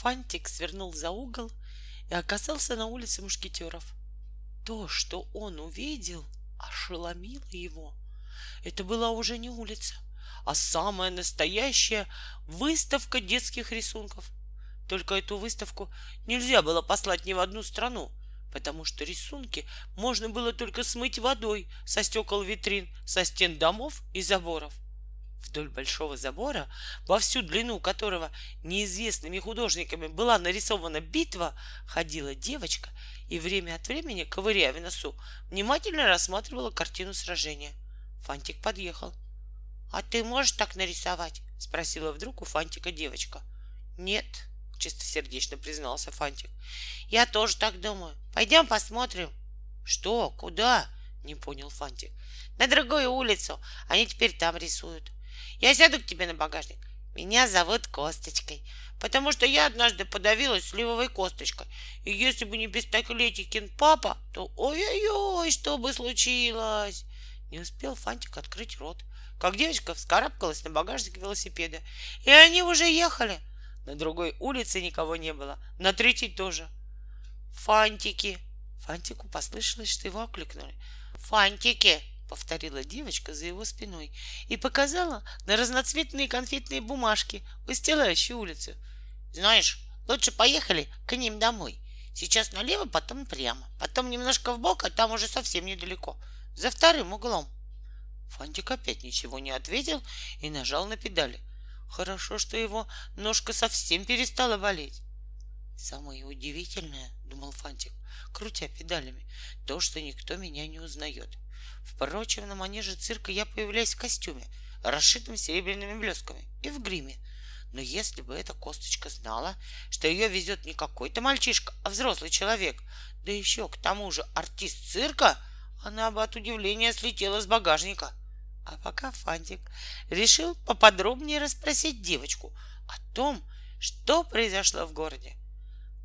Фантик свернул за угол и оказался на улице мушкетеров. То, что он увидел, ошеломило его. Это была уже не улица, а самая настоящая выставка детских рисунков. Только эту выставку нельзя было послать ни в одну страну, потому что рисунки можно было только смыть водой со стекол витрин, со стен домов и заборов. Вдоль большого забора, во всю длину которого неизвестными художниками была нарисована битва, ходила девочка и время от времени, ковыряя в носу, внимательно рассматривала картину сражения. Фантик подъехал. — А ты можешь так нарисовать? — спросила вдруг у Фантика девочка. — Нет, — чистосердечно признался Фантик. — Я тоже так думаю. Пойдем посмотрим. — Что? Куда? — не понял Фантик. — На другую улицу. Они теперь там рисуют. Я сяду к тебе на багажник. Меня зовут Косточкой, потому что я однажды подавилась сливовой косточкой. И если бы не пистолетикин папа, то ой-ой-ой, что бы случилось? Не успел Фантик открыть рот, как девочка вскарабкалась на багажник велосипеда. И они уже ехали. На другой улице никого не было, на третьей тоже. Фантики! Фантику послышалось, что его окликнули. Фантики! Повторила девочка за его спиной и показала на разноцветные конфетные бумажки, устилающие улицу. Знаешь, лучше поехали к ним домой. Сейчас налево, потом прямо, потом немножко в бок, а там уже совсем недалеко, за вторым углом. Фантик опять ничего не ответил и нажал на педали. Хорошо, что его ножка совсем перестала болеть. Самое удивительное, думал Фантик, крутя педалями, то, что никто меня не узнает. Впрочем, на манеже цирка я появляюсь в костюме, расшитым серебряными блесками, и в гриме. Но если бы эта косточка знала, что ее везет не какой-то мальчишка, а взрослый человек, да еще к тому же артист цирка, она бы от удивления слетела с багажника. А пока Фантик решил поподробнее расспросить девочку о том, что произошло в городе.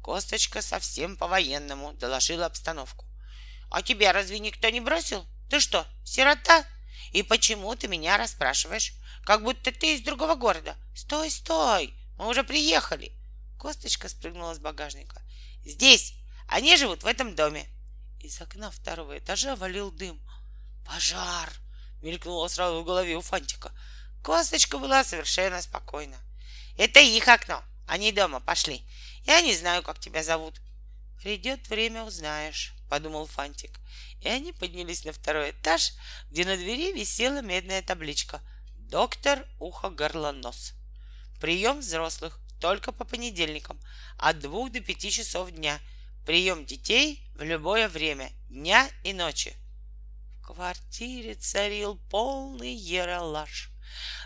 Косточка совсем по-военному доложила обстановку. «А тебя разве никто не бросил?» Ты что, сирота? И почему ты меня расспрашиваешь? Как будто ты из другого города. Стой, стой, мы уже приехали. Косточка спрыгнула с багажника. Здесь. Они живут в этом доме. Из окна второго этажа валил дым. Пожар! Мелькнуло сразу в голове у Фантика. Косточка была совершенно спокойна. Это их окно. Они дома. Пошли. Я не знаю, как тебя зовут. Придет время, узнаешь, подумал Фантик. И они поднялись на второй этаж, где на двери висела медная табличка «Доктор ухо-горлонос». Прием взрослых только по понедельникам от двух до пяти часов дня. Прием детей в любое время, дня и ночи. В квартире царил полный ералаш.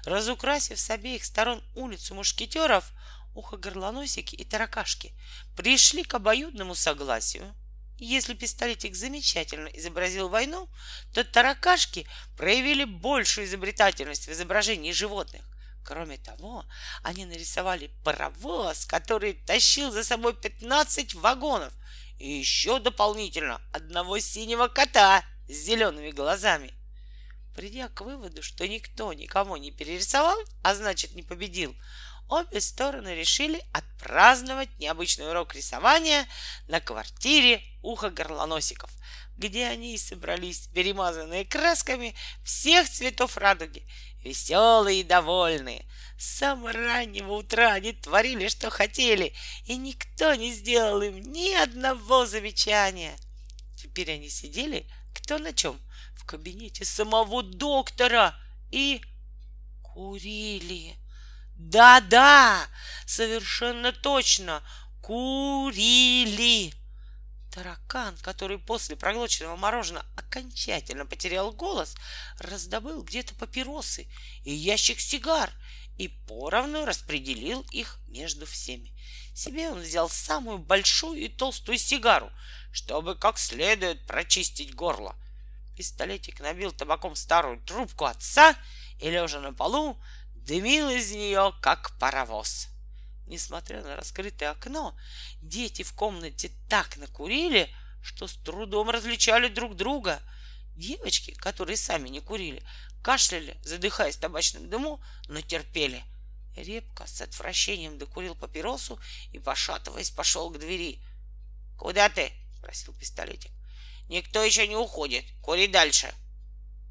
Разукрасив с обеих сторон улицу мушкетеров, ухо-горлоносики и таракашки пришли к обоюдному согласию — если пистолетик замечательно изобразил войну, то таракашки проявили большую изобретательность в изображении животных. Кроме того, они нарисовали паровоз, который тащил за собой 15 вагонов, и еще дополнительно одного синего кота с зелеными глазами. Придя к выводу, что никто никого не перерисовал, а значит не победил, обе стороны решили отпраздновать необычный урок рисования на квартире уха горлоносиков, где они и собрались, перемазанные красками всех цветов радуги, веселые и довольные. С самого раннего утра они творили, что хотели, и никто не сделал им ни одного замечания. Теперь они сидели кто на чем в кабинете самого доктора и курили. Да-да, совершенно точно, курили. Таракан, который после проглоченного мороженого окончательно потерял голос, раздобыл где-то папиросы и ящик сигар и поровну распределил их между всеми. Себе он взял самую большую и толстую сигару, чтобы как следует прочистить горло. Пистолетик набил табаком старую трубку отца и, лежа на полу, дымил из нее, как паровоз. Несмотря на раскрытое окно, дети в комнате так накурили, что с трудом различали друг друга. Девочки, которые сами не курили, кашляли, задыхаясь в табачном дыму, но терпели. Репка с отвращением докурил папиросу и, пошатываясь, пошел к двери. «Куда ты?» — спросил пистолетик. «Никто еще не уходит. Кури дальше».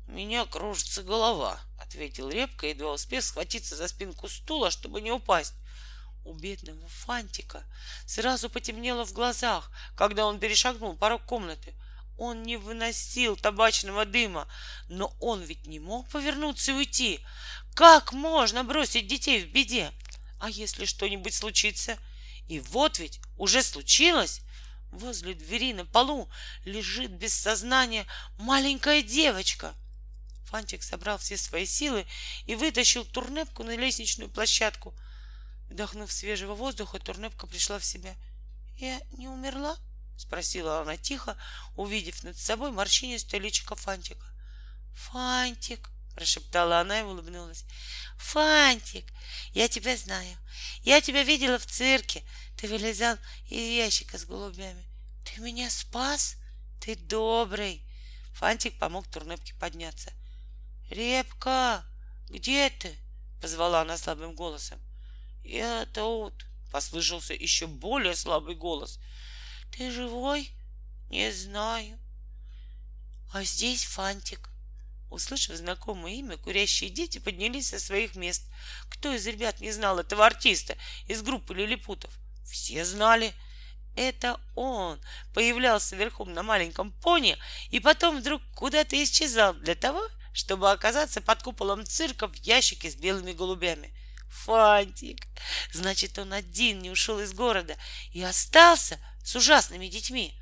«У меня кружится голова», — ответил Репка, едва успев схватиться за спинку стула, чтобы не упасть. У бедного Фантика сразу потемнело в глазах, когда он перешагнул порог комнаты. Он не выносил табачного дыма, но он ведь не мог повернуться и уйти. Как можно бросить детей в беде? А если что-нибудь случится? И вот ведь уже случилось. Возле двери на полу лежит без сознания маленькая девочка. Фантик собрал все свои силы и вытащил турнепку на лестничную площадку. Вдохнув свежего воздуха, турнепка пришла в себя. «Я не умерла?» — спросила она тихо, увидев над собой морщинистое личико Фантика. «Фантик!» — прошептала она и улыбнулась. «Фантик, я тебя знаю. Я тебя видела в цирке. Ты вылезал из ящика с голубями. Ты меня спас? Ты добрый!» Фантик помог Турнепке подняться. «Репка, где ты?» — позвала она слабым голосом. «Я тут!» — послышался еще более слабый голос. «Ты живой?» «Не знаю». «А здесь Фантик». Услышав знакомое имя, курящие дети поднялись со своих мест. Кто из ребят не знал этого артиста из группы лилипутов? Все знали. Это он появлялся верхом на маленьком пони и потом вдруг куда-то исчезал для того, чтобы оказаться под куполом цирка в ящике с белыми голубями. Фантик! Значит, он один не ушел из города и остался с ужасными детьми.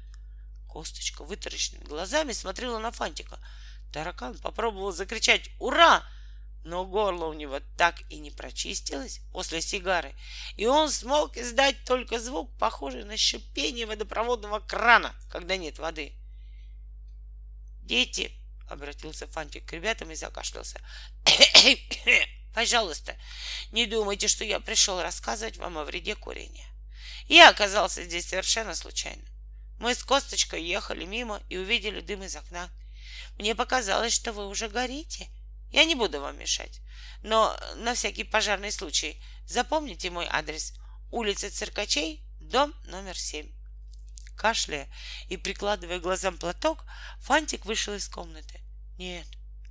Косточка вытаращенными глазами смотрела на Фантика. Таракан попробовал закричать «Ура!», но горло у него так и не прочистилось после сигары, и он смог издать только звук, похожий на шипение водопроводного крана, когда нет воды. «Дети!» — обратился Фантик к ребятам и закашлялся. Пожалуйста, не думайте, что я пришел рассказывать вам о вреде курения. Я оказался здесь совершенно случайно. Мы с Косточкой ехали мимо и увидели дым из окна. Мне показалось, что вы уже горите. Я не буду вам мешать. Но на всякий пожарный случай запомните мой адрес. Улица Циркачей, дом номер семь. Кашляя и прикладывая глазам платок, Фантик вышел из комнаты. Нет,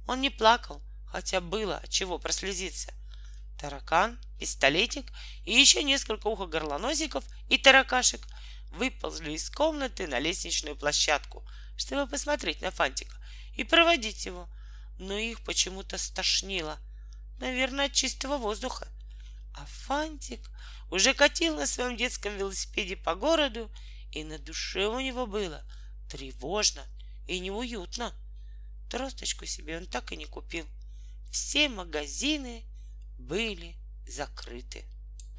он не плакал, хотя было от чего прослезиться. Таракан, пистолетик и еще несколько ухогорлоносиков и таракашек выползли из комнаты на лестничную площадку, чтобы посмотреть на Фантика и проводить его. Но их почему-то стошнило. Наверное, от чистого воздуха. А Фантик уже катил на своем детском велосипеде по городу, и на душе у него было тревожно и неуютно. Тросточку себе он так и не купил все магазины были закрыты.